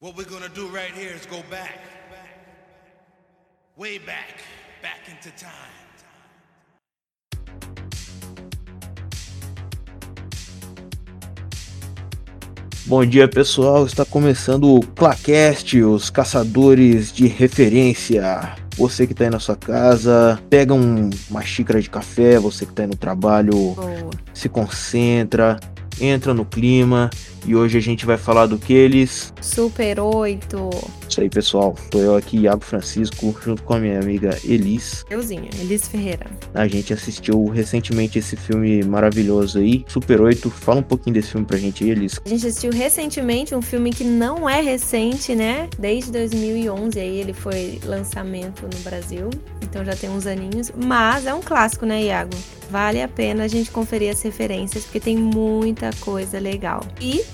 What we're gonna do right here is go back. Way back. Back into time. Bom dia pessoal, está começando o Clacast, os caçadores de referência. Você que está aí na sua casa, pega um- uma xícara de café, você que está aí no trabalho, Boa. se concentra, entra no clima e hoje a gente vai falar do que eles. Super 8. Isso aí pessoal, tô eu aqui, Iago Francisco, junto com a minha amiga Elis. Euzinha, Elis Ferreira. A gente assistiu recentemente esse filme maravilhoso aí, Super 8. Fala um pouquinho desse filme pra gente aí, Elis. A gente assistiu recentemente um filme que não é recente, né? Desde 2011 aí ele foi lançamento no Brasil. Então já tem uns aninhos. Mas é um clássico, né, Iago? Vale a pena a gente conferir as referências, porque tem muita coisa legal. E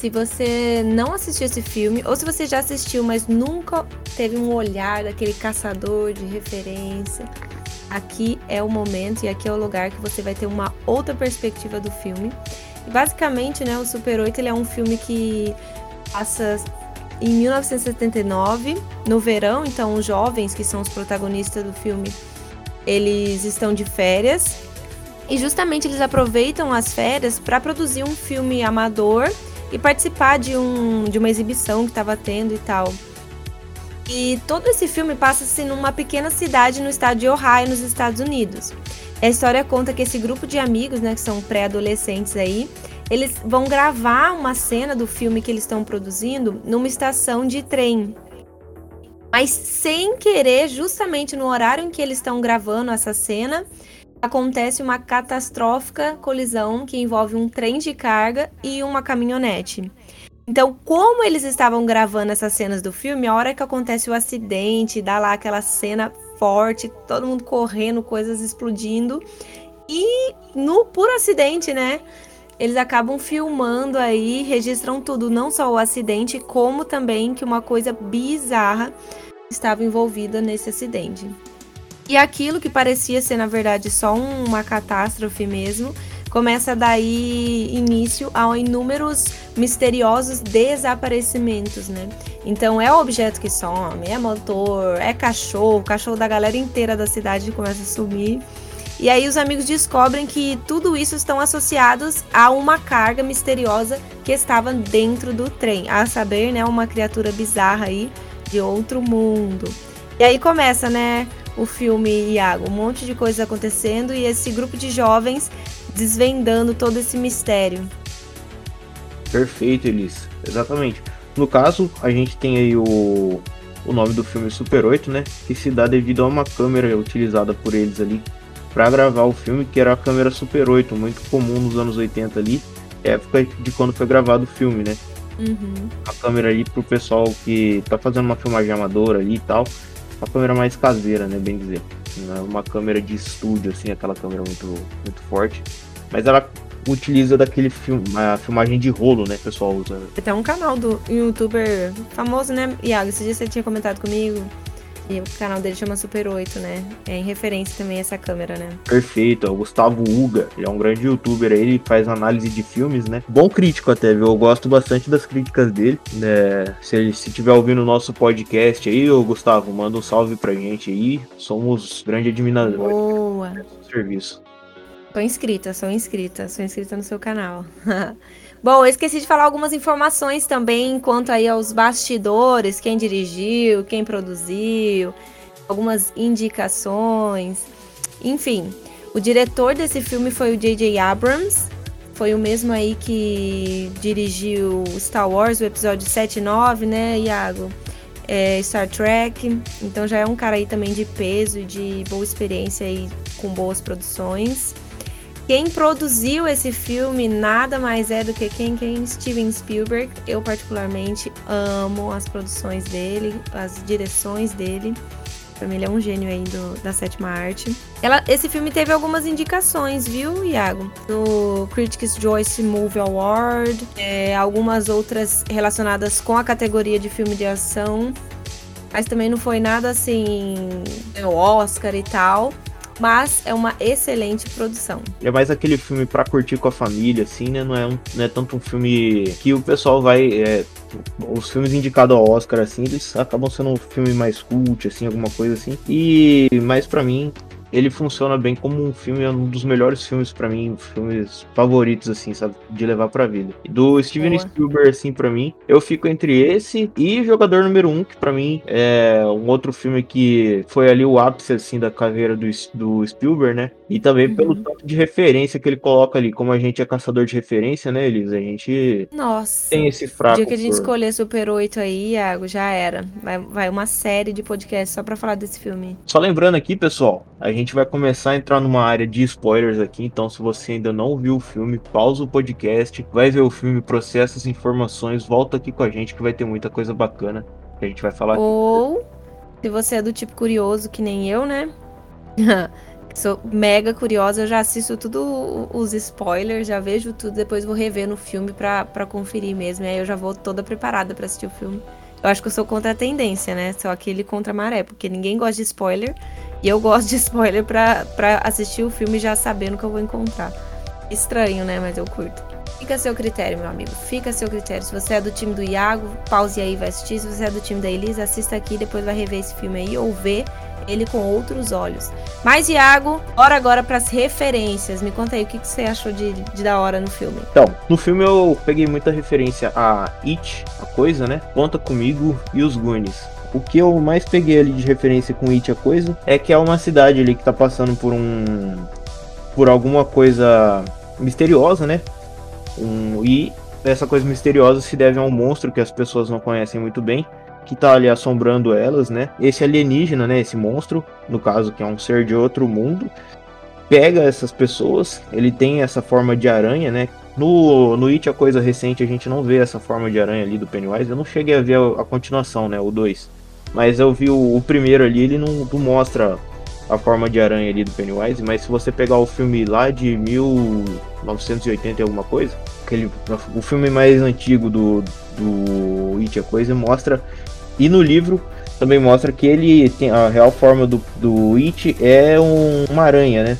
se você não assistiu esse filme, ou se você já assistiu, mas nunca teve um olhar daquele caçador de referência, aqui é o momento e aqui é o lugar que você vai ter uma outra perspectiva do filme. E basicamente, né, o Super 8 ele é um filme que passa em 1979, no verão, então os jovens que são os protagonistas do filme, eles estão de férias e justamente eles aproveitam as férias para produzir um filme amador e participar de, um, de uma exibição que estava tendo e tal. E todo esse filme passa-se numa pequena cidade no estado de Ohio, nos Estados Unidos. A história conta que esse grupo de amigos, né, que são pré-adolescentes aí, eles vão gravar uma cena do filme que eles estão produzindo numa estação de trem. Mas sem querer, justamente no horário em que eles estão gravando essa cena, acontece uma catastrófica colisão que envolve um trem de carga e uma caminhonete. Então, como eles estavam gravando essas cenas do filme, a hora que acontece o acidente, dá lá aquela cena forte, todo mundo correndo, coisas explodindo. E no puro acidente, né? Eles acabam filmando aí, registram tudo, não só o acidente, como também que uma coisa bizarra estava envolvida nesse acidente. E aquilo que parecia ser, na verdade, só um- uma catástrofe mesmo, começa daí início a inúmeros misteriosos desaparecimentos, né? Então é objeto que some, é motor, é cachorro, cachorro da galera inteira da cidade começa a sumir. E aí os amigos descobrem que tudo isso estão associados a uma carga misteriosa que estava dentro do trem, a saber, né, uma criatura bizarra aí de outro mundo. E aí começa, né, o filme Iago, um monte de coisas acontecendo e esse grupo de jovens desvendando todo esse mistério. Perfeito, Elis. Exatamente. No caso, a gente tem aí o, o nome do filme Super 8, né? Que se dá devido a uma câmera utilizada por eles ali para gravar o filme, que era a câmera Super 8, muito comum nos anos 80 ali, época de quando foi gravado o filme, né? Uhum. A câmera ali pro pessoal que tá fazendo uma filmagem amadora ali e tal, uma câmera mais caseira, né? Bem dizer. Não é uma câmera de estúdio, assim, aquela câmera muito, muito forte. Mas ela utiliza daquele filme, uma filmagem de rolo, né? pessoal usa Tem um canal do youtuber famoso, né, Iago? Esse dia você tinha comentado comigo. E o canal dele chama Super 8, né? É em referência também a essa câmera, né? Perfeito, é o Gustavo Uga, ele é um grande youtuber aí, ele faz análise de filmes, né? Bom crítico até, viu? Eu gosto bastante das críticas dele, né? Se ele se tiver ouvindo o nosso podcast aí, ô Gustavo, manda um salve pra gente aí. Somos grande admiradores Boa! serviço. Tô inscrita, sou inscrita, sou inscrita no seu canal. Bom, eu esqueci de falar algumas informações também quanto aí aos bastidores, quem dirigiu, quem produziu, algumas indicações. Enfim, o diretor desse filme foi o J.J. Abrams, foi o mesmo aí que dirigiu Star Wars, o episódio 7 e 9, né, Iago? É, Star Trek, então já é um cara aí também de peso e de boa experiência aí com boas produções. Quem produziu esse filme nada mais é do que quem? Quem? Steven Spielberg. Eu, particularmente, amo as produções dele, as direções dele. Pra mim, ele é um gênio aí do, da sétima arte. Ela, esse filme teve algumas indicações, viu, Iago? No Critics' Choice Movie Award, é, algumas outras relacionadas com a categoria de filme de ação. Mas também não foi nada assim, o Oscar e tal. Mas é uma excelente produção. É mais aquele filme pra curtir com a família, assim, né? Não é, um, não é tanto um filme que o pessoal vai. É, os filmes indicados ao Oscar, assim, eles acabam sendo um filme mais cult, assim, alguma coisa assim. E, mas para mim, ele funciona bem como um filme, é um dos melhores filmes para mim, filmes favoritos, assim, sabe? De levar pra vida. Do Steven Boa. Spielberg, assim, para mim, eu fico entre esse e Jogador Número 1, um, que para mim é um outro filme que foi ali o ápice, assim, da carreira do, do Spielberg, né? E também uhum. pelo tanto de referência que ele coloca ali. Como a gente é caçador de referência, né, Elisa? A gente Nossa. tem esse fraco. O dia que a gente por... escolher Super 8 aí, Iago, já era. Vai, vai uma série de podcasts só pra falar desse filme. Só lembrando aqui, pessoal, a gente vai começar a entrar numa área de spoilers aqui, então se você ainda não viu o filme, pausa o podcast, vai ver o filme, processa as informações, volta aqui com a gente que vai ter muita coisa bacana que a gente vai falar Ou, aqui. se você é do tipo curioso que nem eu, né? Sou mega curiosa, eu já assisto tudo os spoilers, já vejo tudo, depois vou rever no filme pra, pra conferir mesmo. E aí eu já vou toda preparada para assistir o filme. Eu acho que eu sou contra a tendência, né? Sou aquele contra a maré, porque ninguém gosta de spoiler. E eu gosto de spoiler pra, pra assistir o filme já sabendo que eu vou encontrar. Estranho, né? Mas eu curto. Fica a seu critério, meu amigo. Fica a seu critério. Se você é do time do Iago, pause aí e vai assistir. Se você é do time da Elisa, assista aqui, depois vai rever esse filme aí ou ver ele com outros olhos. Mas, Iago, bora agora para as referências. Me conta aí o que, que você achou de, de da hora no filme. Então, no filme eu peguei muita referência a It, a coisa, né? Conta comigo e os Goonies. O que eu mais peguei ali de referência com It, a coisa, é que é uma cidade ali que tá passando por um. por alguma coisa misteriosa, né? Um, e essa coisa misteriosa se deve a um monstro que as pessoas não conhecem muito bem que tá ali assombrando elas, né? Esse alienígena, né? Esse monstro, no caso, que é um ser de outro mundo, pega essas pessoas. Ele tem essa forma de aranha, né? No, no It, a coisa recente, a gente não vê essa forma de aranha ali do Pennywise. Eu não cheguei a ver a, a continuação, né? O 2. Mas eu vi o, o, primeiro ali, ele não, não mostra a forma de aranha ali do Pennywise. Mas se você pegar o filme lá de 1980 e alguma coisa, aquele, o filme mais antigo do, do It, a coisa, mostra e no livro também mostra que ele tem a real forma do, do It é um, uma aranha, né?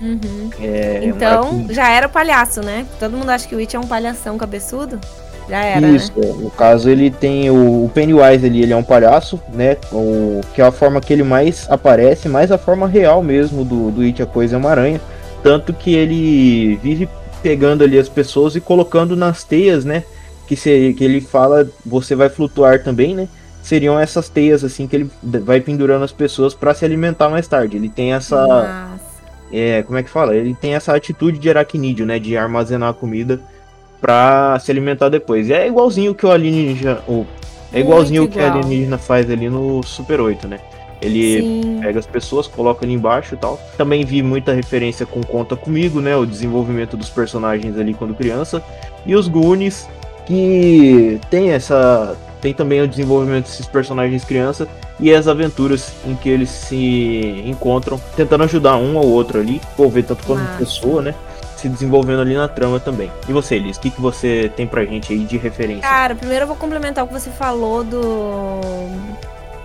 Uhum. É, então, já era palhaço, né? Todo mundo acha que o It é um palhação cabeçudo. Já era. Isso, né? no caso ele tem o, o Pennywise ali, ele é um palhaço, né? O, que é a forma que ele mais aparece, mais a forma real mesmo do, do It, a coisa é uma aranha. Tanto que ele vive pegando ali as pessoas e colocando nas teias, né? que, se, que ele fala, você vai flutuar também, né? Seriam essas teias assim que ele vai pendurando as pessoas para se alimentar mais tarde. Ele tem essa Nossa. é, como é que fala? Ele tem essa atitude de aracnídeo, né, de armazenar a comida para se alimentar depois. E é igualzinho que o alienígena, o é igualzinho o que o alienígena faz ali no Super 8, né? Ele Sim. pega as pessoas, coloca ali embaixo e tal. Também vi muita referência com Conta Comigo, né? O desenvolvimento dos personagens ali quando criança. E os Goonies, que tem essa tem também o desenvolvimento desses personagens criança e as aventuras em que eles se encontram tentando ajudar um ao outro ali, envolver tanto quanto ah. pessoa, né? Se desenvolvendo ali na trama também. E você, Liz, o que, que você tem pra gente aí de referência? Cara, primeiro eu vou complementar o que você falou do.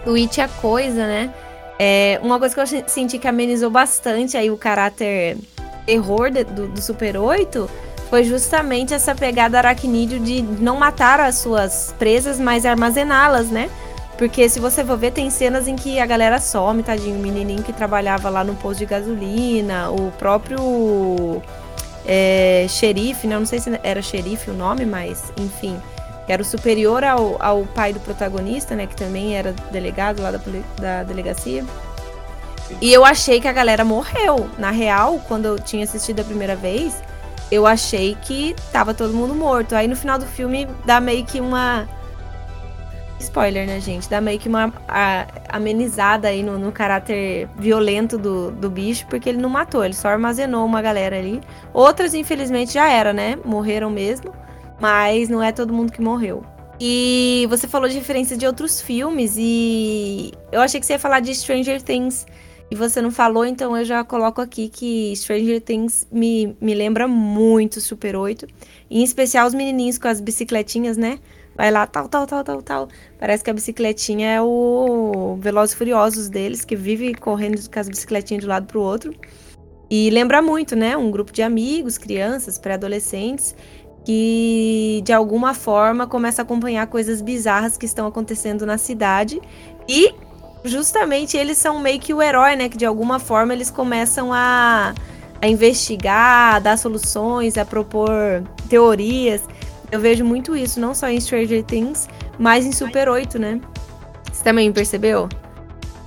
do It a Coisa, né? É, uma coisa que eu senti que amenizou bastante aí o caráter terror do, do Super 8 foi justamente essa pegada aracnídeo de não matar as suas presas, mas armazená-las, né? Porque se você for ver, tem cenas em que a galera some, tadinho, o menininho que trabalhava lá no posto de gasolina, o próprio é, xerife, né? Eu não sei se era xerife o nome, mas enfim, era o superior ao, ao pai do protagonista, né? Que também era delegado lá da, da delegacia. E eu achei que a galera morreu. Na real, quando eu tinha assistido a primeira vez, eu achei que tava todo mundo morto. Aí no final do filme dá meio que uma. Spoiler, né, gente? Dá meio que uma a, amenizada aí no, no, caráter violento do, do bicho, porque ele não matou, ele só armazenou uma galera ali. Outras, infelizmente, já era, né? Morreram mesmo. Mas não é todo mundo que morreu. E você falou de referência de outros filmes, e eu achei que você ia falar de Stranger Things e você não falou, então eu já coloco aqui que Stranger Things me, me lembra muito Super 8. Em especial os menininhos com as bicicletinhas, né? Vai lá, tal, tal, tal, tal, tal. Parece que a bicicletinha é o Velozes e Furiosos deles, que vive correndo com as bicicletinhas de um lado pro outro. E lembra muito, né? Um grupo de amigos, crianças, pré-adolescentes, que de alguma forma começa a acompanhar coisas bizarras que estão acontecendo na cidade. E justamente eles são meio que o herói, né? Que de alguma forma eles começam a, a investigar, a dar soluções, a propor teorias. Eu vejo muito isso, não só em Stranger Things, mas em Super 8, né? Você também percebeu?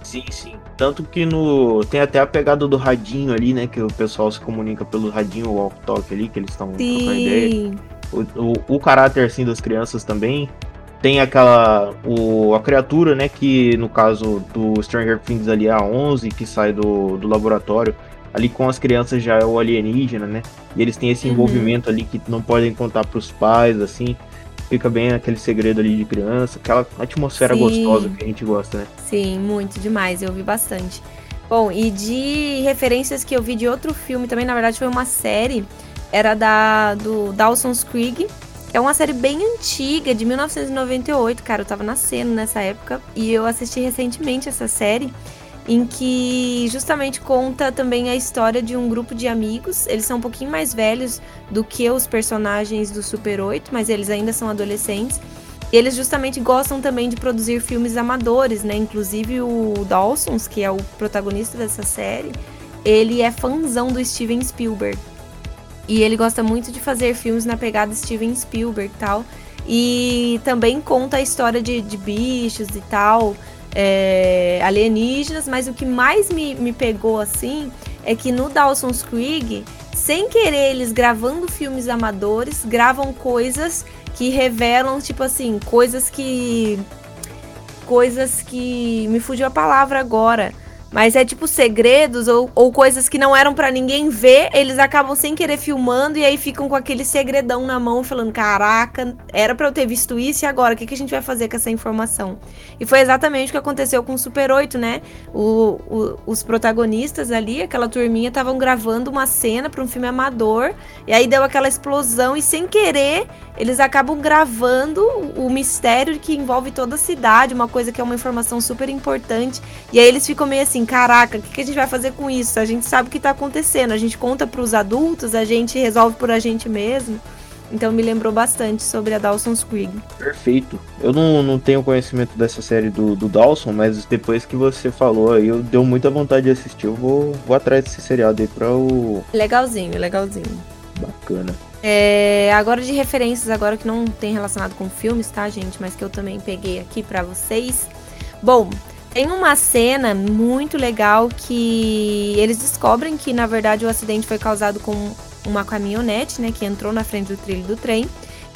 Sim, sim. Tanto que no. Tem até a pegada do radinho ali, né? Que o pessoal se comunica pelo radinho walk-talk ali, que eles estão trocando ideia. O, o, o, caráter assim das crianças também. Tem aquela. O, a criatura, né? Que no caso do Stranger Things ali é a 11, que sai do, do laboratório. Ali com as crianças já é o alienígena, né? E eles têm esse uhum. envolvimento ali que não podem contar pros pais, assim fica bem aquele segredo ali de criança, aquela atmosfera Sim. gostosa que a gente gosta, né? Sim, muito demais, eu vi bastante. Bom, e de referências que eu vi de outro filme também, na verdade foi uma série, era da do Dawson's Creek, é uma série bem antiga, de 1998, cara, eu tava nascendo nessa época, e eu assisti recentemente essa série, em que justamente conta também a história de um grupo de amigos. Eles são um pouquinho mais velhos do que os personagens do Super 8, mas eles ainda são adolescentes. E eles justamente gostam também de produzir filmes amadores, né? Inclusive o Dawson's, que é o protagonista dessa série, ele é fãzão do Steven Spielberg. E ele gosta muito de fazer filmes na pegada Steven Spielberg e tal. E também conta a história de, de bichos e tal é, alienígenas, mas o que mais me, me pegou assim é que no Dawson's Creek, sem querer, eles gravando filmes amadores, gravam coisas que revelam, tipo assim, coisas que. Coisas que. Me fugiu a palavra agora mas é tipo segredos ou, ou coisas que não eram para ninguém ver, eles acabam sem querer filmando e aí ficam com aquele segredão na mão falando: caraca, era para eu ter visto isso e agora? O que, que a gente vai fazer com essa informação? E foi exatamente o que aconteceu com o Super 8, né? O, o, os protagonistas ali, aquela turminha, estavam gravando uma cena para um filme amador e aí deu aquela explosão e sem querer eles acabam gravando o mistério que envolve toda a cidade, uma coisa que é uma informação super importante. E aí eles ficam meio assim, caraca, o que, que a gente vai fazer com isso? A gente sabe o que tá acontecendo, a gente conta para os adultos, a gente resolve por a gente mesmo. Então me lembrou bastante sobre a Dawson's Creek. Perfeito. Eu não, não tenho conhecimento dessa série do, do Dawson, mas depois que você falou aí, eu deu muita vontade de assistir. Eu vou, vou atrás desse seriado aí pra o. Legalzinho, legalzinho. Bacana. É, agora de referências, agora que não tem relacionado com filmes, tá, gente? Mas que eu também peguei aqui para vocês. Bom, tem uma cena muito legal que eles descobrem que, na verdade, o acidente foi causado com uma caminhonete, né? Que entrou na frente do trilho do trem.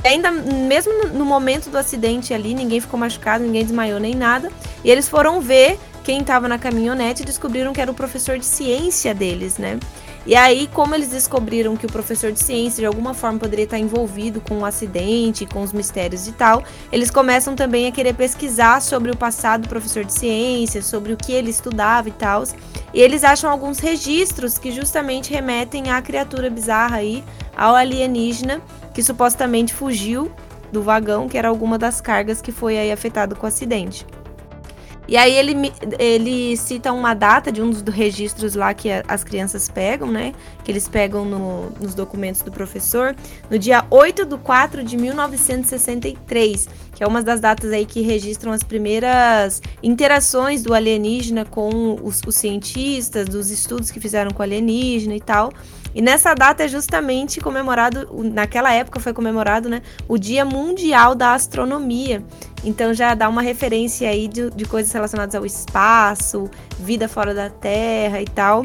E ainda, mesmo no momento do acidente ali, ninguém ficou machucado, ninguém desmaiou nem nada. E eles foram ver quem estava na caminhonete e descobriram que era o professor de ciência deles, né? E aí, como eles descobriram que o professor de ciência de alguma forma poderia estar envolvido com o acidente, com os mistérios e tal, eles começam também a querer pesquisar sobre o passado do professor de ciência, sobre o que ele estudava e tal. E eles acham alguns registros que justamente remetem à criatura bizarra aí, ao alienígena que supostamente fugiu do vagão, que era alguma das cargas que foi aí afetado com o acidente. E aí ele, ele cita uma data de um dos registros lá que as crianças pegam, né? Que eles pegam no, nos documentos do professor, no dia 8 de 4 de 1963, que é uma das datas aí que registram as primeiras interações do alienígena com os, os cientistas, dos estudos que fizeram com o alienígena e tal. E nessa data é justamente comemorado, naquela época foi comemorado, né, o Dia Mundial da Astronomia. Então já dá uma referência aí de, de coisas relacionadas ao espaço, vida fora da Terra e tal,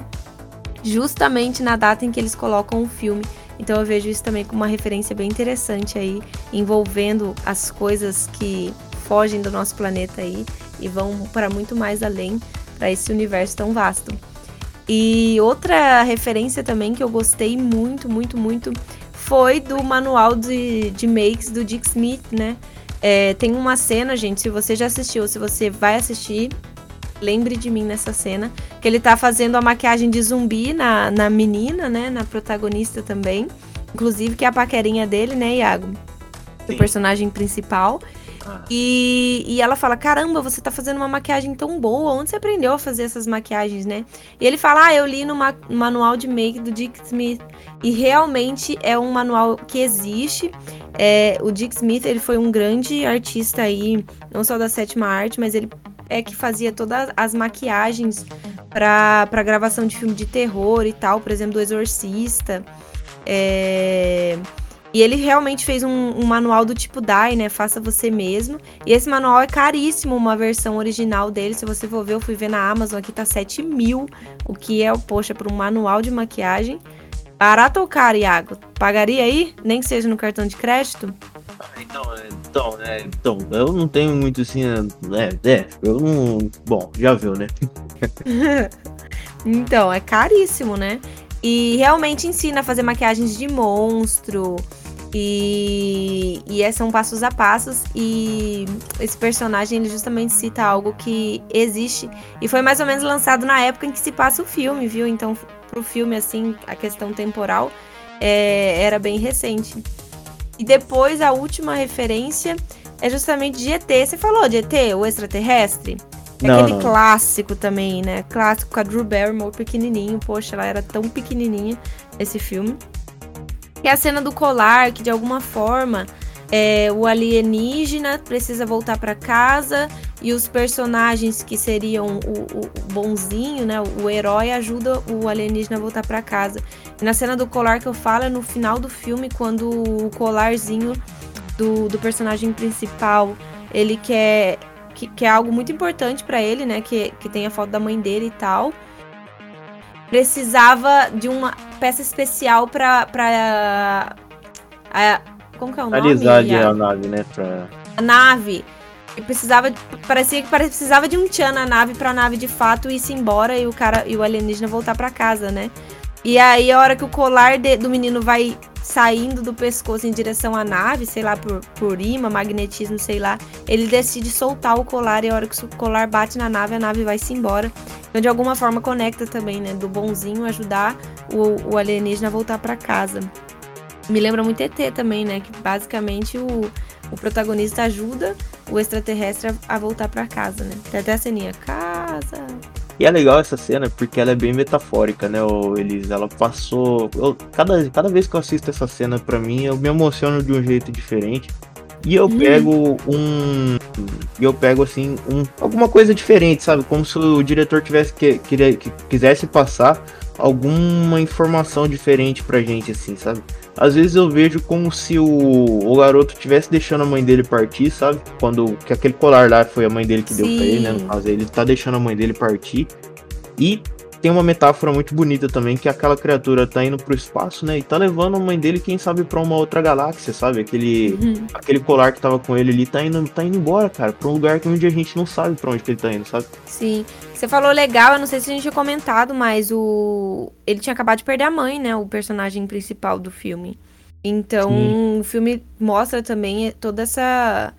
justamente na data em que eles colocam o filme. Então eu vejo isso também como uma referência bem interessante aí, envolvendo as coisas que fogem do nosso planeta aí e vão para muito mais além para esse universo tão vasto. E outra referência também que eu gostei muito, muito, muito foi do manual de, de makes do Dick Smith, né? É, tem uma cena, gente, se você já assistiu, se você vai assistir, lembre de mim nessa cena, que ele tá fazendo a maquiagem de zumbi na, na menina, né? Na protagonista também. Inclusive, que é a paquerinha dele, né, Iago? Do personagem principal. Ah. E, e ela fala: Caramba, você tá fazendo uma maquiagem tão boa. Onde você aprendeu a fazer essas maquiagens, né? E ele fala: Ah, eu li no ma- manual de make do Dick Smith. E realmente é um manual que existe. É, o Dick Smith ele foi um grande artista aí, não só da sétima arte, mas ele é que fazia todas as maquiagens para pra gravação de filme de terror e tal, por exemplo, do Exorcista. É, E ele realmente fez um, um manual do tipo DAI, né? Faça você mesmo. E esse manual é caríssimo, uma versão original dele. Se você for ver, eu fui ver na Amazon, aqui tá 7 mil. O que é, poxa, para um manual de maquiagem. Barato ou caro, Iago? Pagaria aí? Nem que seja no cartão de crédito? Então, é, então, é, então, eu não tenho muito assim, é, é, eu não. Bom, já viu, né? Então, é caríssimo, né? E realmente ensina a fazer maquiagens de monstro. E, e é- são passos a passos. E esse personagem ele justamente cita algo que existe. E foi mais ou menos lançado na época em que se passa o filme, viu? Então, pro filme, assim, a questão temporal é, era bem recente. E depois a última referência é justamente de ET. Você falou de ET, o extraterrestre? É Não, aquele não. clássico também, né? Clássico com a Drew Barrymore pequenininho. Poxa, ela era tão pequenininha esse filme. E a cena do colar, que de alguma forma é, o alienígena precisa voltar pra casa e os personagens que seriam o, o- bonzinho, né? O herói ajuda o alienígena a voltar pra casa. E na cena do colar que eu falo é no final do filme, quando o colarzinho do, do personagem principal ele quer que, que é algo muito importante pra ele, né? Que, que tem a foto da mãe dele e tal. Precisava de uma peça especial pra. pra a- como que é o nome? Analisar a nave, né? Pra... a nave. E precisava, parecia que precisava de um tchan na nave pra nave de fato ir-se embora e o cara e o alienígena voltar pra casa, né? E aí a hora que o colar de- do menino vai saindo do pescoço em direção à nave, sei lá, por, por imã, magnetismo, sei lá, ele decide soltar o colar e a hora que o colar bate na nave, a nave vai-se embora. Então de alguma forma conecta também, né? Do bonzinho ajudar o, o alienígena a voltar pra casa. Me lembra muito ET também, né? Que basicamente o, o protagonista ajuda o extraterrestre a, a voltar pra casa, né? Tem até a ceninha. E é legal essa cena porque ela é bem metafórica, né, Elis? Ela passou. eu- cada, cada vez que eu assisto essa cena, pra mim, eu me emociono de um jeito diferente. E eu Hum. pego um. E eu pego, assim, um, alguma coisa diferente, sabe? Como se o diretor tivesse que, queria- que quisesse passar alguma informação diferente pra gente, assim, sabe? Às vezes eu vejo como se o, o garoto tivesse deixando a mãe dele partir, sabe? Quando que aquele colar lá foi a mãe dele que deu pra ele, né? No Sim. caso, ele tá deixando a mãe dele partir. E tem uma metáfora muito bonita também, que aquela criatura tá indo pro espaço, né? E tá levando a mãe dele, quem sabe, pra uma outra galáxia, sabe? Aquele, Uhum. aquele colar que tava com ele ali tá indo, tá indo embora, cara, pra um lugar que onde a gente não sabe pra onde que ele tá indo, sabe? Sim. Você falou legal, eu não sei se a gente tinha comentado, mas o. Ele tinha acabado de perder a mãe, né? O personagem principal do filme. Então, Sim. o filme mostra também toda essa.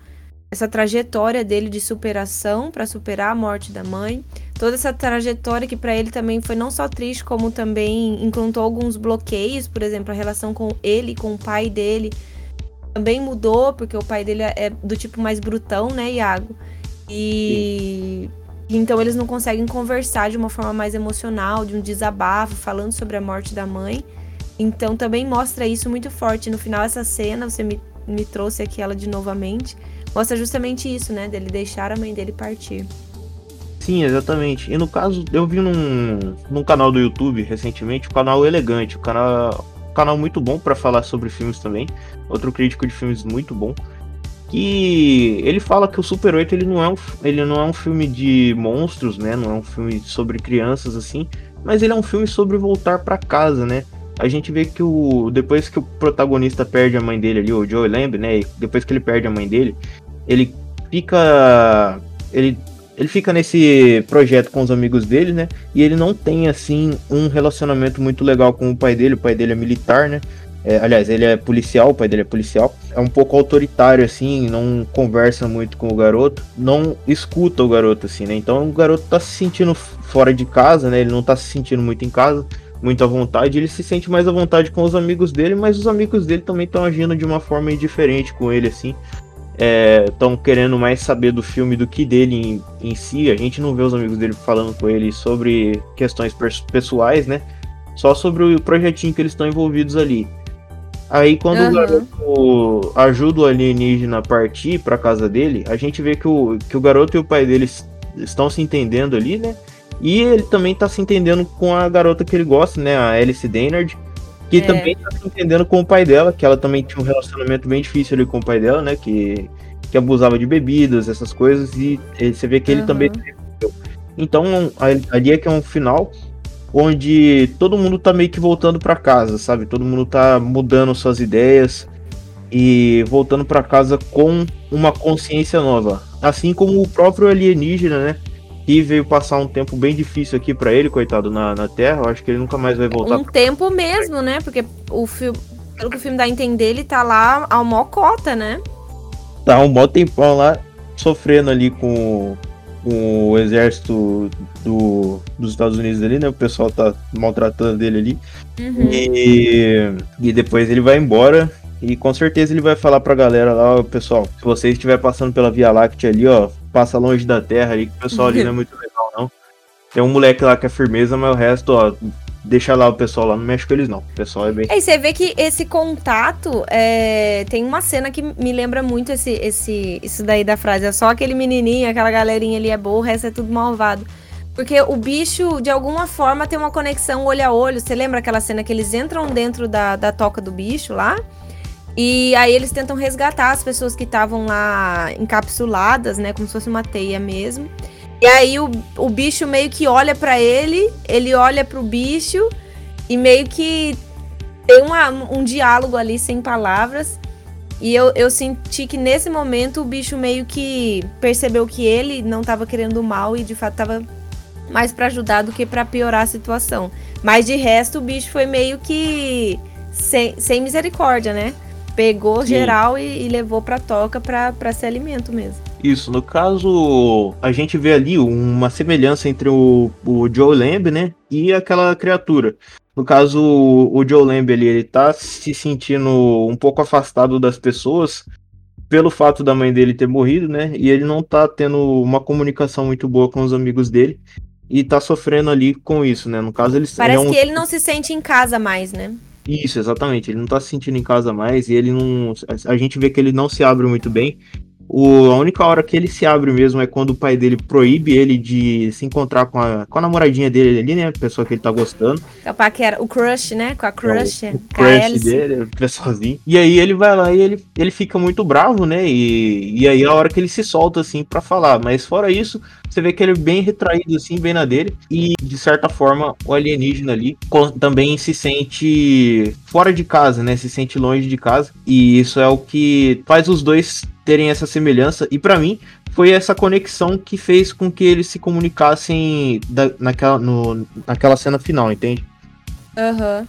Essa trajetória dele de superação pra superar a morte da mãe. Toda essa trajetória que pra ele também foi não só triste, como também encontrou alguns bloqueios, por exemplo, a relação com ele, com o pai dele, também mudou, porque o pai dele é do tipo mais brutão, né, Iago? E então eles não conseguem conversar de uma forma mais emocional, de um desabafo, falando sobre a morte da mãe. Então também mostra isso muito forte. No final, essa cena, você me, me trouxe aqui ela de novamente, mostra justamente isso, né? Dele deixar a mãe dele partir. Sim, exatamente. E no caso, eu vi num, num canal do YouTube recentemente, o canal Elegante, o canal, um canal muito bom pra falar sobre filmes também. Outro crítico de filmes muito bom. Que ele fala que o Super 8 ele não, é um, ele não é um filme de monstros, né? Não é um filme sobre crianças assim, mas ele é um filme sobre voltar pra casa, né? A gente vê que o depois que o protagonista perde a mãe dele ali, o Joe Lamb, né? Depois que ele perde a mãe dele, ele fica ele ele fica nesse projeto com os amigos dele, né? E ele não tem, assim, um relacionamento muito legal com o pai dele. O pai dele é militar, né? É, aliás, ele é policial, o pai dele é policial. É um pouco autoritário, assim, não conversa muito com o garoto, não escuta o garoto, assim, né? Então o garoto tá se sentindo fora de casa, né? Ele não tá se sentindo muito em casa. muito à vontade, ele se sente mais à vontade com os amigos dele, mas os amigos dele também estão agindo de uma forma indiferente com ele, assim. Estão é, querendo mais saber do filme do que dele em, em, si. A gente não vê os amigos dele falando com ele sobre questões pessoais, né? Só sobre o projetinho que eles estão envolvidos ali. Aí quando uhum. o garoto ajuda o alienígena a partir para casa dele, a gente vê que o, que o garoto e o pai dele estão se entendendo ali, né? E ele também tá se entendendo com a garota que ele gosta, né? A Alice Daynard. Que é. também tá se entendendo com o pai dela, que ela também tinha um relacionamento bem difícil ali com o pai dela, né? Que, que abusava de bebidas, essas coisas, e você vê que ele uhum. também. Então, ali é que é um final onde todo mundo tá meio que voltando para casa, sabe? Todo mundo tá mudando suas ideias e voltando para casa com uma consciência nova. Assim como o próprio alienígena, né? Que veio passar um tempo bem difícil aqui para ele, coitado, na, na Terra. Eu acho que ele nunca mais vai voltar. Um tempo mesmo, né? Porque o filme, pelo que o filme dá a entender, ele tá lá ao mó cota, né? Tá um mó tempão lá, sofrendo ali com, com o exército do, dos Estados Unidos ali, né? O pessoal tá maltratando ele ali. Uhum. E, e depois ele vai embora. E com certeza ele vai falar pra galera lá, pessoal, se você estiver passando pela Via Láctea ali, ó, passa longe da terra ali, que o pessoal ali não é muito legal, não. Tem um moleque lá que é firmeza, mas o resto, ó, deixa lá o pessoal lá, não mexe com eles não. O pessoal é bem. É, e você vê que esse contato é... tem uma cena que me lembra muito esse, esse, isso daí da frase. É só aquele menininho, aquela galerinha ali é boa, o resto é tudo malvado. Porque o bicho, de alguma forma, tem uma conexão olho a olho. Você lembra aquela cena que eles entram dentro da, da toca do bicho lá? E aí eles tentam resgatar as pessoas que estavam lá encapsuladas, né? Como se fosse uma teia mesmo. E aí o, o bicho meio que olha para ele, ele olha pro bicho e meio que tem uma, um diálogo ali sem palavras. E eu, eu senti que nesse momento o bicho meio que percebeu que ele não estava querendo mal e de fato estava mais para ajudar do que para piorar a situação. Mas de resto o bicho foi meio que sem, sem misericórdia, né? Pegou Sim. geral e, e levou pra toca pra, pra ser alimento mesmo. Isso, no caso, a gente vê ali uma semelhança entre o, o Joe Lamb, né, e aquela criatura. No caso, o Joe Lamb ali, ele tá se sentindo um pouco afastado das pessoas pelo fato da mãe dele ter morrido, né, e ele não tá tendo uma comunicação muito boa com os amigos dele e tá sofrendo ali com isso, né, no caso ele... Parece ele é um... que ele não se sente em casa mais, né? Isso, exatamente. Ele não tá se sentindo em casa mais e ele não. A gente vê que ele não se abre muito bem. O, a única hora que ele se abre mesmo é quando o pai dele proíbe ele de se encontrar com a, com a namoradinha dele ali, né? A pessoa que ele tá gostando. É o que era o crush, né? Com a crush. É, o, o crush dele, pessoalzinho. E aí ele vai lá e ele, ele fica muito bravo, né? E, e aí é a hora que ele se solta, assim, para falar. Mas fora isso, você vê que ele é bem retraído, assim, bem na dele. E, de certa forma, o alienígena ali também se sente fora de casa, né? Se sente longe de casa. E isso é o que faz os dois terem essa semelhança. E para mim, foi essa conexão que fez com que eles se comunicassem da, naquela, no, naquela cena final, entende? Aham. Uhum.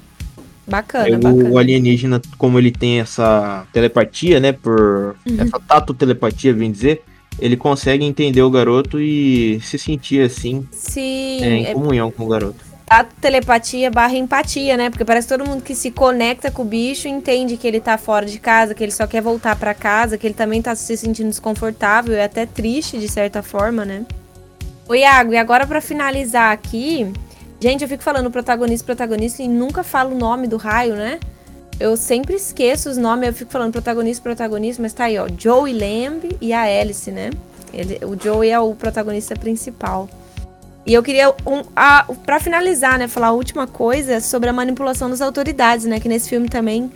Bacana, o, bacana. O alienígena, como ele tem essa telepatia, né? Por. Uhum. Essa tato-telepatia, bem dizer. Ele consegue entender o garoto e se sentir assim. Sim. É, em é comunhão com o garoto a telepatia barra empatia, né? Porque parece que todo mundo que se conecta com o bicho entende que ele tá fora de casa, que ele só quer voltar para casa, que ele também tá se sentindo desconfortável e até triste de certa forma, né? Ô Iago, e agora para finalizar aqui, gente, eu fico falando protagonista, protagonista e nunca falo o nome do raio, né? Eu sempre esqueço os nomes, eu fico falando protagonista, protagonista, mas tá aí, ó, Joey Lamb e a Alice, né? Ele, o Joey é o protagonista principal. E eu queria, um, para finalizar, né, falar a última coisa sobre a manipulação das autoridades, né? Que nesse filme também.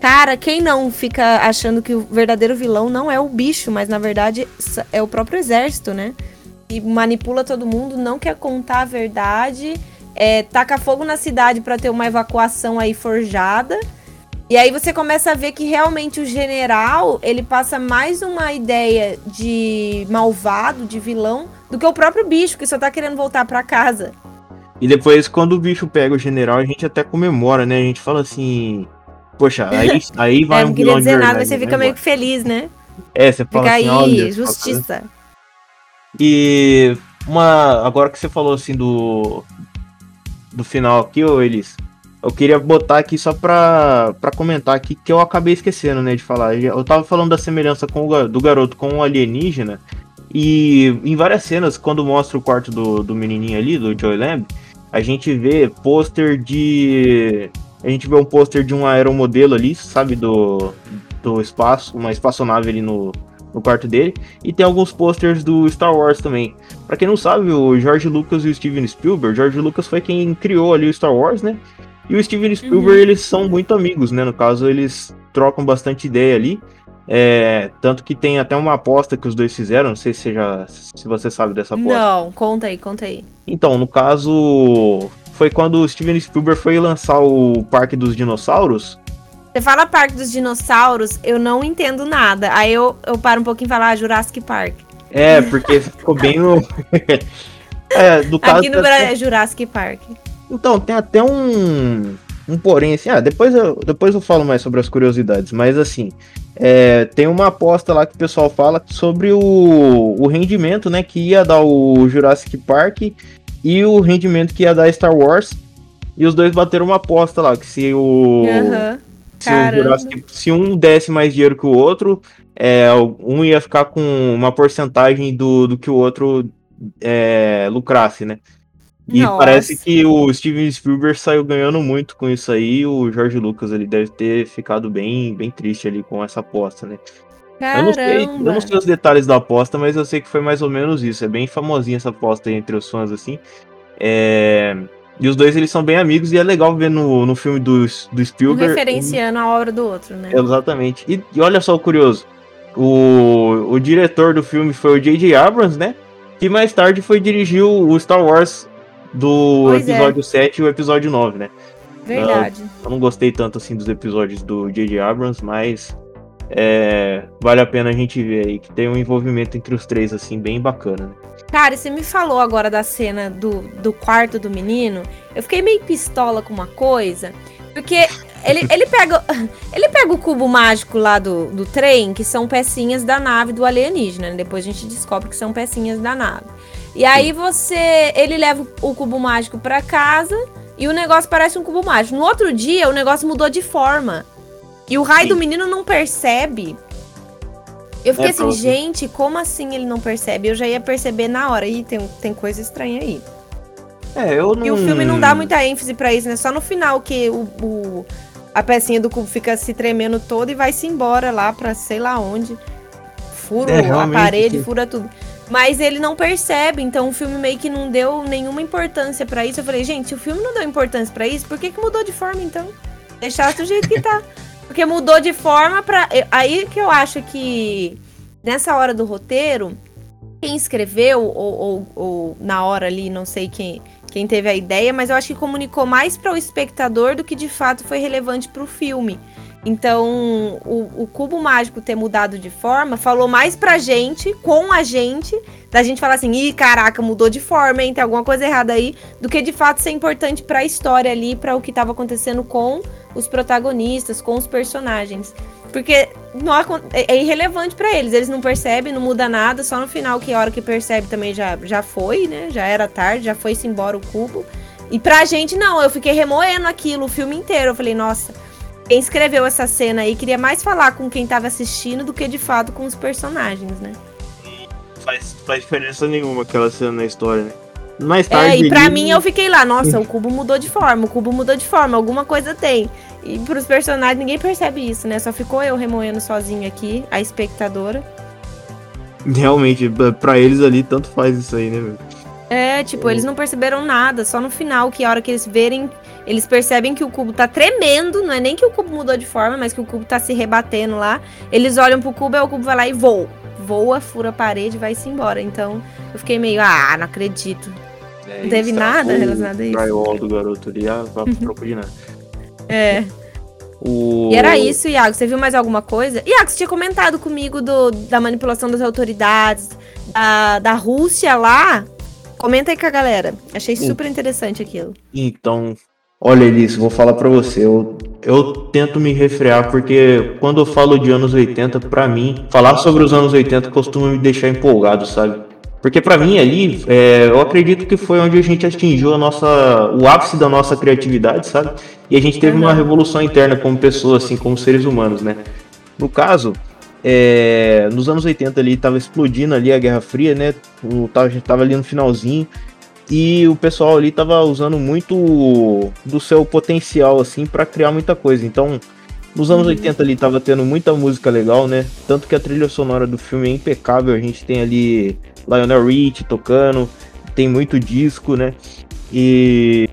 Cara, quem não fica achando que o verdadeiro vilão não é o bicho, mas na verdade é o próprio exército, né? E manipula todo mundo, não quer contar a verdade, é, taca fogo na cidade para ter uma evacuação aí forjada. E aí você começa a ver que realmente o general, ele passa mais uma ideia de malvado, de vilão, do que o próprio bicho, que só tá querendo voltar para casa. E depois, quando o bicho pega o general, a gente até comemora, né? A gente fala assim. Poxa, aí, aí vai é, um vilão dizer nada, mas você fica meio que feliz, né? É, você fala fica assim, aí, do final aqui, ô Elis, eu queria botar aqui só pra, pra comentar aqui que eu acabei esquecendo, né, de falar. Eu tava falando da semelhança com o, do garoto com o alienígena. E em várias cenas, quando mostra o quarto do, do menininho ali, do Joy Lamb, a gente vê pôster de. A gente vê um pôster de um aeromodelo ali, sabe, do, do espaço, uma espaçonave ali no, no quarto dele. E tem alguns posters do Star Wars também. Para quem não sabe, o George Lucas e o Steven Spielberg, George Lucas foi quem criou ali o Star Wars, né? E o Steven Spielberg, uhum. eles são muito amigos, né? No caso, eles trocam bastante ideia ali. É, tanto que tem até uma aposta que os dois fizeram, não sei se, já, se você sabe dessa aposta. Não, conta aí, conta aí. Então, no caso, foi quando o Steven Spielberg foi lançar o Parque dos Dinossauros. Você fala Parque dos Dinossauros, eu não entendo nada. Aí eu, eu paro um pouquinho e falo ah, Jurassic Park. É, porque ficou bem no. é, do caso. Aqui no Brasil é Jurassic Park. Então, tem até um, um porém, assim, ah, depois eu, depois eu falo mais sobre as curiosidades, mas assim, é, tem uma aposta lá que o pessoal fala sobre o, o rendimento, né, que ia dar o Jurassic Park e o rendimento que ia dar Star Wars, e os dois bateram uma aposta lá, que se o... Uhum. Se, o Jurassic, se um desse mais dinheiro que o outro, é, um ia ficar com uma porcentagem do, do que o outro é, lucrasse, né? E Nossa. parece que o Steven Spielberg saiu ganhando muito com isso aí. O George Lucas ele deve ter ficado bem, bem triste ali com essa aposta, né? Eu não, sei, eu não sei os detalhes da aposta, mas eu sei que foi mais ou menos isso. É bem famosinha essa aposta entre os fãs, assim. É... E os dois eles são bem amigos e é legal ver no, no filme do, do Spielberg. Um referenciando um... a obra do outro, né? Exatamente. E, e olha só o curioso: o, o diretor do filme foi o J.J. Abrams, né? Que mais tarde foi dirigir o Star Wars do pois é. episódio é. 7 e o episódio 9, né? Verdade. Eu, eu não gostei tanto assim dos episódios do J.J. Abrams, mas é, vale a pena a gente ver aí que tem um envolvimento entre os três, assim, bem bacana. Né? Cara, você me falou agora da cena do, do quarto do menino. Eu fiquei meio pistola com uma coisa. Porque ele, ele, pega, ele pega o cubo mágico lá do, do trem, que são pecinhas da nave do alienígena. Né? Depois a gente descobre que são pecinhas da nave. E aí você. Ele leva o cubo mágico para casa e o negócio parece um cubo mágico. No outro dia, o negócio mudou de forma. E o raio Sim. do menino não percebe. Eu fiquei é assim, gente, como assim ele não percebe? Eu já ia perceber na hora. Ih, tem, tem coisa estranha aí. É, eu não. E o filme não dá muita ênfase para isso, né? Só no final que o, o, a pecinha do cubo fica se tremendo toda e vai-se embora lá pra sei lá onde. Fura é, a parede, que... fura tudo. Mas ele não percebe, então o filme meio que não deu nenhuma importância para isso. Eu falei, gente, o filme não deu importância para isso, por que, que mudou de forma então? Deixar do jeito que tá. Porque mudou de forma pra. Aí que eu acho que nessa hora do roteiro, quem escreveu, ou, ou, ou na hora ali, não sei quem, quem teve a ideia, mas eu acho que comunicou mais para o espectador do que de fato foi relevante para o filme. Então, o, o, cubo mágico ter mudado de forma falou mais pra gente, com a gente, da gente falar assim: ih, caraca, mudou de forma, hein? Tem alguma coisa errada aí, do que de fato ser importante pra história ali, para o que tava acontecendo com os protagonistas, com os personagens. Porque não, é, é irrelevante para eles, eles não percebem, não muda nada, só no final, que a hora que percebe também já, já foi, né? Já era tarde, já foi-se embora o cubo. E pra gente, não, eu fiquei remoendo aquilo o filme inteiro. Eu falei, nossa quem escreveu essa cena aí queria mais falar com quem tava assistindo do que de fato com os personagens, né? Faz, faz diferença nenhuma aquela cena na história, né? Mais tarde. É, e pra ele... mim eu fiquei lá, nossa, o cubo mudou de forma, o cubo mudou de forma, alguma coisa tem. E pros personagens ninguém percebe isso, né? Só ficou eu remoendo sozinho aqui, a espectadora. Realmente, para eles ali, tanto faz isso aí, né, É, tipo, eles não perceberam nada, só no final, que a hora que eles verem eles percebem que o cubo tá tremendo, não é nem que o cubo mudou de forma, mas que o cubo tá se rebatendo lá. Eles olham pro cubo e o cubo vai lá e voa. Voa, fura a parede e vai-se embora. Então eu fiquei meio, ah, não acredito. É, não teve nada relacionado a isso. drywall do garoto ali, ah, de nada. É. O... E era isso, Iago. Você viu mais alguma coisa? Iago, você tinha comentado comigo do, da manipulação das autoridades da, da Rússia lá. Comenta aí com a galera. Achei super interessante aquilo. Então, Olha, Elis, vou falar para você. Eu, eu tento me refrear porque quando eu falo de anos 80, para mim, falar sobre os anos 80 costuma me deixar empolgado, sabe? Porque para mim ali, é, eu acredito que foi onde a gente atingiu a nossa, o ápice da nossa criatividade, sabe? E a gente teve uma revolução interna como pessoa, assim, como seres humanos, né? No caso, é, nos anos 80 ali tava explodindo ali a Guerra Fria, né? O, tava, a gente tava ali no finalzinho e o pessoal ali tava usando muito do seu potencial assim para criar muita coisa. Então, nos anos uhum. 80 ali tava tendo muita música legal, né? Tanto que a trilha sonora do filme é impecável. A gente tem ali Lionel Rich tocando, tem muito disco, né? E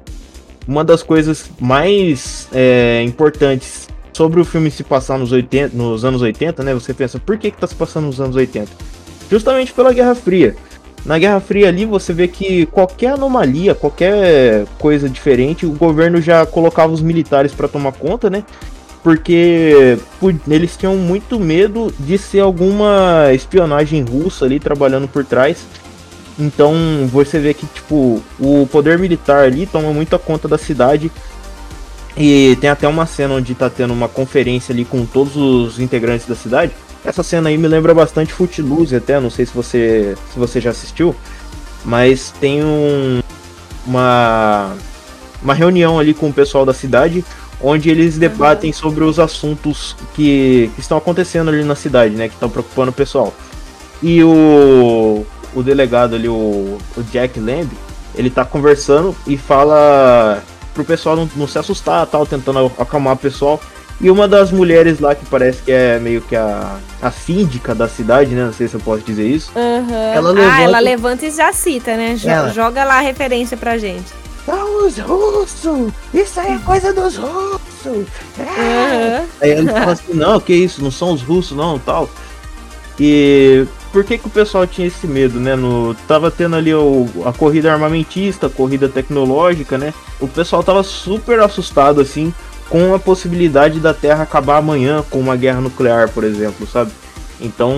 uma das coisas mais é, importantes sobre o filme se passar nos, 80, nos anos 80, né? Você pensa, por que que tá se passando nos anos 80? Justamente pela Guerra Fria. Na Guerra Fria ali você vê que qualquer anomalia, qualquer coisa diferente, o governo já colocava os militares para tomar conta, né? Porque eles tinham muito medo de ser alguma espionagem russa ali trabalhando por trás. Então você vê que tipo o poder militar ali toma muita conta da cidade. E tem até uma cena onde tá tendo uma conferência ali com todos os integrantes da cidade. Essa cena aí me lembra bastante Footloose até, não sei se você, se você já assistiu, mas tem um, uma, uma reunião ali com o pessoal da cidade, onde eles debatem sobre os assuntos que, que estão acontecendo ali na cidade, né, que estão preocupando o pessoal. E o, o delegado ali, o, o Jack Lamb, ele tá conversando e fala pro pessoal não, não se assustar, tal, tentando acalmar o pessoal. E uma das mulheres lá, que parece que é meio que a, a síndica da cidade, né? Não sei se eu posso dizer isso. Uhum. Ela levanta... Ah, ela levanta e já cita, né? Ela... Joga lá a referência pra gente. São os russos! Isso aí é coisa dos russos! É. Uhum. Aí ele fala assim, não, que isso, não são os russos não, tal. E por que, que o pessoal tinha esse medo, né? No, tava tendo ali o, a corrida armamentista, a corrida tecnológica, né? O pessoal tava super assustado, assim, com a possibilidade da Terra acabar amanhã com uma guerra nuclear, por exemplo, sabe? Então,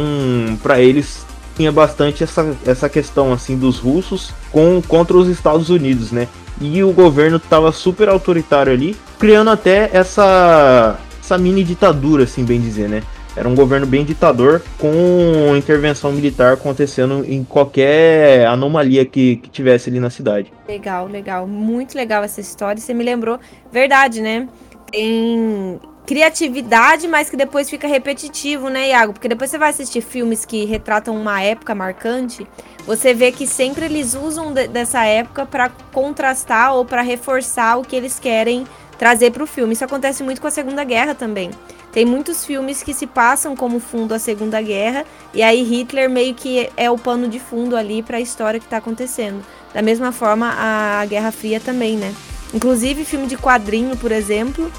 para eles tinha bastante essa, essa questão assim dos russos com contra os Estados Unidos, né? E o governo estava super autoritário ali, criando até essa essa mini ditadura, assim bem dizer, né? Era um governo bem ditador, com intervenção militar acontecendo em qualquer anomalia que, que tivesse ali na cidade. Legal, legal. Muito legal essa história. Você me lembrou. Verdade, né? Tem criatividade, mas que depois fica repetitivo, né, Iago? Porque depois você vai assistir filmes que retratam uma época marcante, você vê que sempre eles usam de, dessa época para contrastar ou para reforçar o que eles querem trazer para o filme. Isso acontece muito com a Segunda Guerra também. Tem muitos filmes que se passam como fundo a Segunda Guerra e aí Hitler meio que é o pano de fundo ali para a história que está acontecendo. Da mesma forma a Guerra Fria também, né? Inclusive, filme de quadrinho, por exemplo,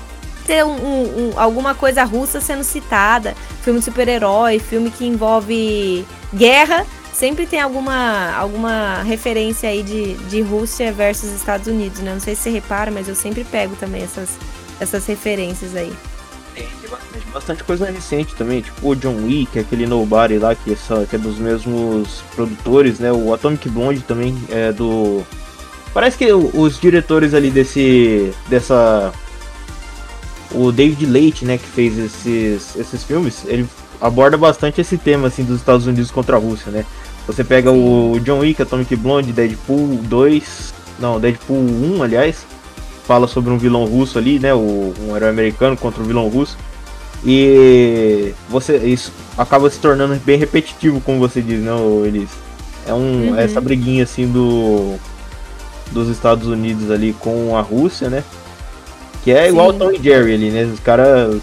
ter um, um, alguma coisa russa sendo citada. Filme de super-herói, filme que envolve guerra, sempre tem alguma, alguma referência aí de, de Rússia versus Estados Unidos, né? Não sei se você repara, mas eu sempre pego também essas, essas referências aí. Tem, bastante, bastante coisa recente também, tipo o John Wick, aquele Nobody lá, que é, que é dos mesmos produtores, né? O Atomic Blonde também é do Parece que os diretores ali desse. dessa. O David Leite, né, que fez esses, esses filmes, ele aborda bastante esse tema assim dos Estados Unidos contra a Rússia, né? Você pega o John Wick, Atomic Blonde, Deadpool 2, não, Deadpool 1, aliás, fala sobre um vilão russo ali, né, o, um herói americano contra um vilão russo. E você isso acaba se tornando bem repetitivo, como você diz, né, Elis? É um uhum. essa briguinha assim do dos Estados Unidos ali com a Rússia, né? Que é igual o Tom e Jerry ali, né? Os caras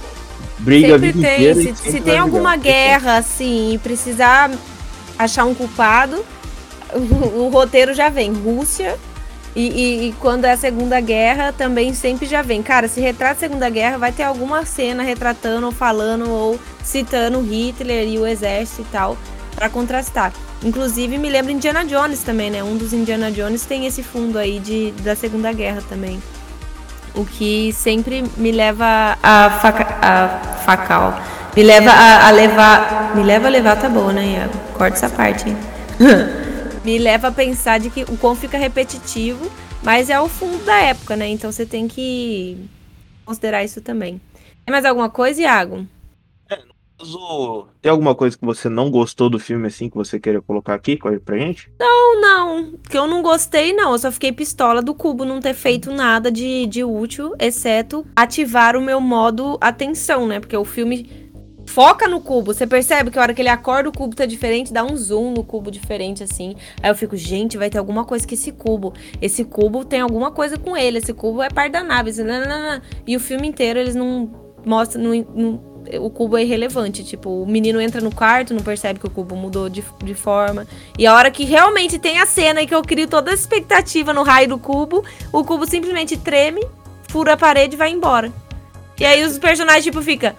brigam a vida tem, inteira. Se, se tem alguma guerra, assim, e precisar achar um culpado, o, o roteiro já vem. Rússia. E, e, e, quando é a Segunda Guerra, também sempre já vem. Cara, se retrata a Segunda Guerra, vai ter alguma cena retratando ou falando ou citando Hitler e o exército e tal, para contrastar. Inclusive me lembra Indiana Jones também, né? Um dos Indiana Jones tem esse fundo aí de, da Segunda Guerra também. O que sempre me leva a, faca, a facal. Me leva a, a, levar. Me leva a levar, tá bom, né, Iago? Corta essa parte, hein? me leva a pensar de que o quão fica repetitivo, mas é o fundo da época, né? Então você tem que considerar isso também. Tem mais alguma coisa, Iago? Caso, tem alguma coisa que você não gostou do filme, assim, que você queria colocar aqui pra gente? Não, não. Que eu não gostei, não. Eu só fiquei pistola do cubo não ter feito nada de, de útil, exceto ativar o meu modo atenção, né? Porque o filme foca no cubo. Você percebe que a hora que ele acorda o cubo tá diferente, dá um zoom no cubo diferente assim. Aí eu fico, gente, vai ter alguma coisa com esse cubo. Esse cubo tem alguma coisa com ele. Esse cubo é parte da nave. E o filme inteiro eles não mostram. Não, não, o cubo é irrelevante. Tipo, o menino entra no quarto, não percebe que o cubo mudou de, de forma. E a hora que realmente tem a cena e que eu crio toda a expectativa no raio do cubo, o cubo simplesmente treme, fura a parede e vai embora. E aí os personagens, tipo, fica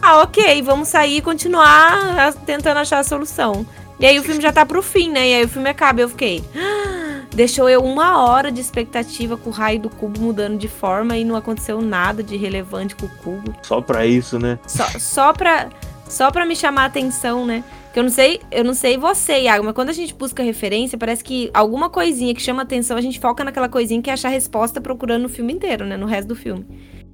ah, ok, vamos sair e continuar tentando achar a solução. E aí o filme já tá pro fim, né? E aí o filme acaba e eu fiquei. Ah, deixou eu uma hora de expectativa com o raio do cubo mudando de forma e não aconteceu nada de relevante com o cubo. Só pra isso, né? Só, só, pra, só pra me chamar a atenção, né? Que eu não sei, eu não sei você, Iago, mas quando a gente busca referência, parece que alguma coisinha que chama atenção, a gente foca naquela coisinha que é achar a resposta procurando no filme inteiro, né? No resto do filme.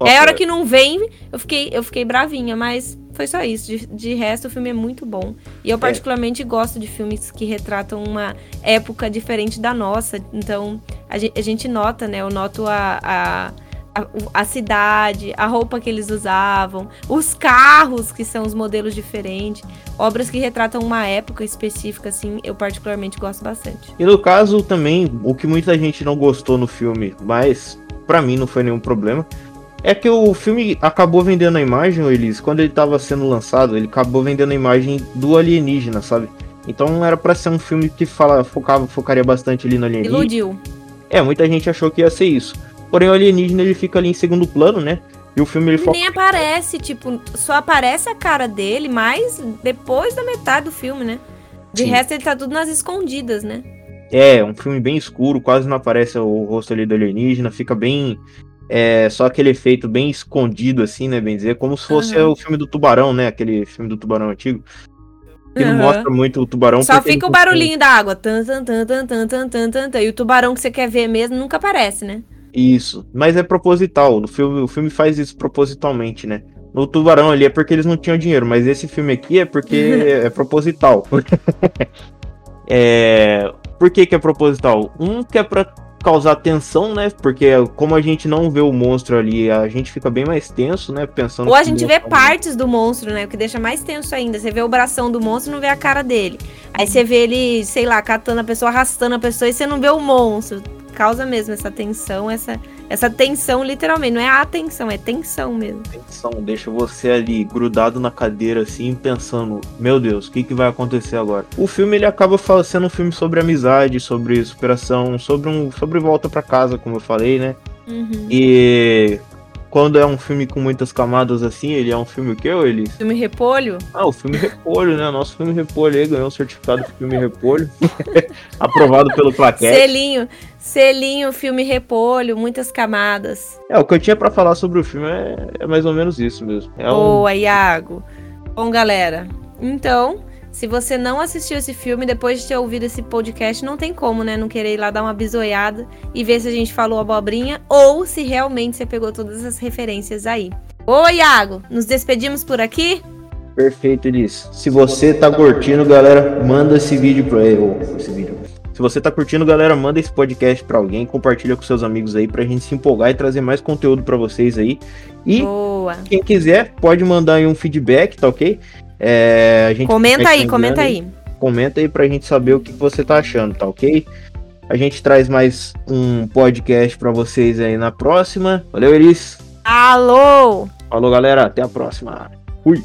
E aí, a hora que não vem, eu fiquei, eu fiquei bravinha, mas foi só isso. De, de resto, o filme é muito bom. E eu, é. particularmente, é. gosto de filmes que retratam uma época diferente da nossa. Então, a gente, a gente nota, né? Eu noto a, a a, a, cidade, a roupa que eles usavam, os carros que são os modelos diferentes, obras que retratam uma época específica, assim, eu particularmente gosto bastante. E no caso também, o que muita gente não gostou no filme, mas para mim não foi nenhum problema, é que o filme acabou vendendo a imagem, eles, quando ele estava sendo lançado, ele acabou vendendo a imagem do alienígena, sabe? Então era para ser um filme que fala, focava, focaria bastante ali no alienígena. Iludiu. É, muita gente achou que ia ser isso. Porém, o alienígena ele fica ali em segundo plano, né? E o filme ele foca... Nem aparece, tipo, só aparece a cara dele, mas depois da metade do filme, né? De Sim. resto, ele tá tudo nas escondidas, né? É, um filme bem escuro, quase não aparece o rosto ali do alienígena, fica bem é só aquele efeito bem escondido, assim, né, bem dizer, como se fosse uhum. o filme do Tubarão, né, aquele filme do Tubarão antigo. Que uhum. não mostra muito o tubarão. Só fica o barulhinho da água. Tan, tan, tan, tan, tan, tan, tan, tan, tan. E o tubarão que você quer ver mesmo nunca aparece, né? Isso. Mas é proposital. O filme, o filme faz isso propositalmente, né? No tubarão ali é porque eles não tinham dinheiro, mas esse filme aqui é porque é proposital. é... Por que, que é proposital? Um que é pra causar tensão, né? Porque como a gente não vê o monstro ali, a gente fica bem mais tenso, né? Pensando. Ou a gente vê partes do monstro, né? O que deixa mais tenso ainda. Você vê o bração do monstro e não vê a cara dele. Aí você vê ele, sei lá, catando a pessoa, arrastando a pessoa e você não vê o monstro. Causa mesmo essa tensão, essa essa tensão, literalmente, não é atenção, é tensão mesmo. Tensão, deixa você ali grudado na cadeira, assim, pensando: meu Deus, o que, que vai acontecer agora? O filme ele acaba sendo um filme sobre amizade, sobre superação, sobre um sobre volta para casa, como eu falei, né? Uhum. E quando é um filme com muitas camadas assim, ele é um filme o quê, eles? Filme Repolho? Ah, o filme Repolho, né? Nosso filme Repolho aí ganhou o certificado de filme Repolho. Aprovado pelo Plaquete. Selinho, selinho, filme Repolho, muitas camadas. É, o que eu tinha para falar sobre o filme é, é, mais ou menos isso mesmo. É Boa, um... Iago. Bom, galera, então se você não assistiu esse filme, depois de ter ouvido esse podcast, não tem como, né? Não querer ir lá dar uma bisoiada e ver se a gente falou abobrinha ou se realmente você pegou todas as referências aí. Ô, Iago, nos despedimos por aqui? Perfeito, Elis. Se você tá curtindo, galera, manda esse vídeo pra ele. Esse vídeo. Se você tá curtindo, galera, manda esse podcast para alguém, compartilha com seus amigos aí pra gente se empolgar e trazer mais conteúdo para vocês aí. E Boa. quem quiser pode mandar aí um feedback, tá ok? É, comenta aí, comenta aí. Comenta aí pra gente saber o que você tá achando, tá ok? A gente traz mais um podcast para vocês aí na próxima. Valeu, Elis. Alô! Falou, galera. Até a próxima. Fui.